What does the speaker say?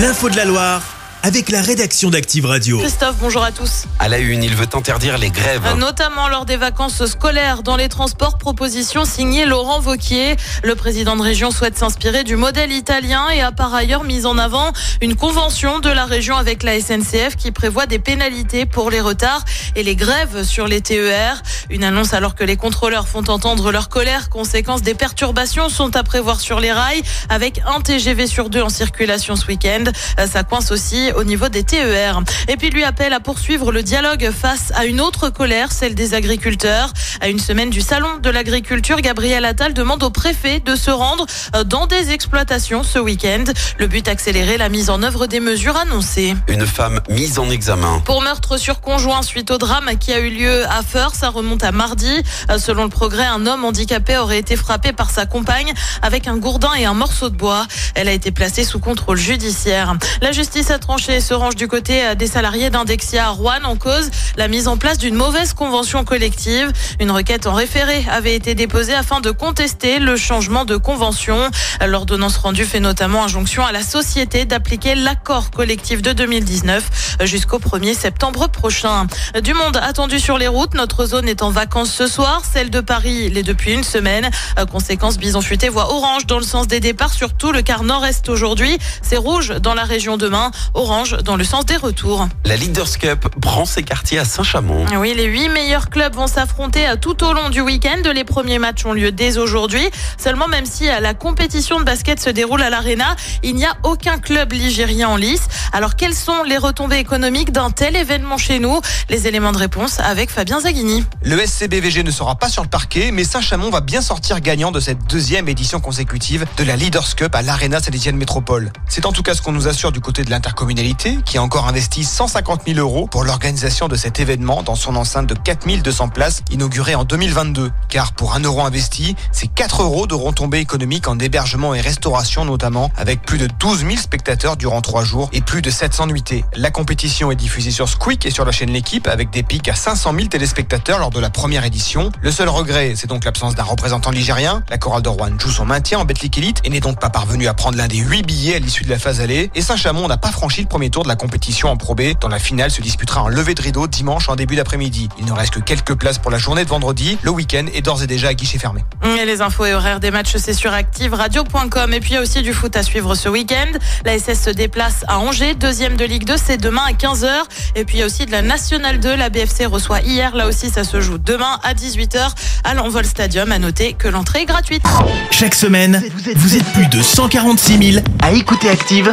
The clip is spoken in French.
L'info de la Loire avec la rédaction d'Active Radio. Christophe, bonjour à tous. À la une, il veut interdire les grèves. Notamment lors des vacances scolaires dans les transports, proposition signée Laurent Vauquier. Le président de région souhaite s'inspirer du modèle italien et a par ailleurs mis en avant une convention de la région avec la SNCF qui prévoit des pénalités pour les retards et les grèves sur les TER. Une annonce alors que les contrôleurs font entendre leur colère. Conséquence des perturbations sont à prévoir sur les rails avec un TGV sur deux en circulation ce week-end. Ça coince aussi au niveau des TER. Et puis lui appelle à poursuivre le dialogue face à une autre colère, celle des agriculteurs. À une semaine du salon de l'agriculture, Gabriel Attal demande au préfet de se rendre euh, dans des exploitations ce week-end. Le but accélérer la mise en œuvre des mesures annoncées. Une femme mise en examen. Pour meurtre sur conjoint suite au drame qui a eu lieu à Feur, ça remonte à mardi. Euh, selon le progrès, un homme handicapé aurait été frappé par sa compagne avec un gourdin et un morceau de bois. Elle a été placée sous contrôle judiciaire. La justice a tranché se range du côté euh, des salariés d'Indexia à Rouen en cause la mise en place d'une mauvaise convention collective. Une requête en référé avait été déposée afin de contester le changement de convention. L'ordonnance rendue fait notamment injonction à la société d'appliquer l'accord collectif de 2019 jusqu'au 1er septembre prochain. Du monde attendu sur les routes. Notre zone est en vacances ce soir. Celle de Paris l'est depuis une semaine. Conséquence, Bison Futé voit orange dans le sens des départs, surtout le quart nord-est aujourd'hui. C'est rouge dans la région demain. Orange dans le sens des retours. La Leaders Cup prend ses quartiers à Saint-Chamond. Oui, les huit meilleurs clubs vont s'affronter tout au long du week-end. Les premiers matchs ont lieu dès aujourd'hui. Seulement, même si la compétition de basket se déroule à l'Arena, il n'y a aucun club ligérien en lice. Alors, quelles sont les retombées économiques d'un tel événement chez nous? Les éléments de réponse avec Fabien Zaghini. Le SCBVG ne sera pas sur le parquet, mais Saint-Chamond va bien sortir gagnant de cette deuxième édition consécutive de la Leaders Cup à l'Arena Saint-Étienne Métropole. C'est en tout cas ce qu'on nous assure du côté de l'intercommunalité qui a encore investi 150 000 euros pour l'organisation de cet événement dans son enceinte de 4200 places inaugurée en 2022. Car pour un euro investi, c'est 4 euros de retombées économiques en hébergement et restauration notamment, avec plus de 12 000 spectateurs durant 3 jours et plus de 700 nuitées. La compétition est diffusée sur Squeak et sur la chaîne L'équipe avec des pics à 500 000 téléspectateurs lors de la première édition. Le seul regret, c'est donc l'absence d'un représentant ligérien. La chorale de Rouen joue son maintien en Betclic Elite et n'est donc pas parvenue à prendre l'un des 8 billets à l'issue de la phase allée. Et Saint-Chamond n'a pas franchi le premier tour de la compétition en Pro B. Dans la finale se disputera un lever de rideau dimanche en début d'après-midi. Il ne reste que quelques places pour la journée de vendredi. Le week-end est d'ores et déjà à guichet fermé. Et les infos et horaires des matchs, c'est sur activeradio.com. Et puis il y a aussi du foot à suivre ce week-end. La SS se déplace à Angers, deuxième de Ligue 2, c'est demain à 15h. Et puis il y a aussi de la Nationale 2. La BFC reçoit hier, là aussi ça se joue demain à 18h à l'Envol Stadium. À noter que l'entrée est gratuite. Chaque semaine, vous êtes plus de 146 000 à écouter Active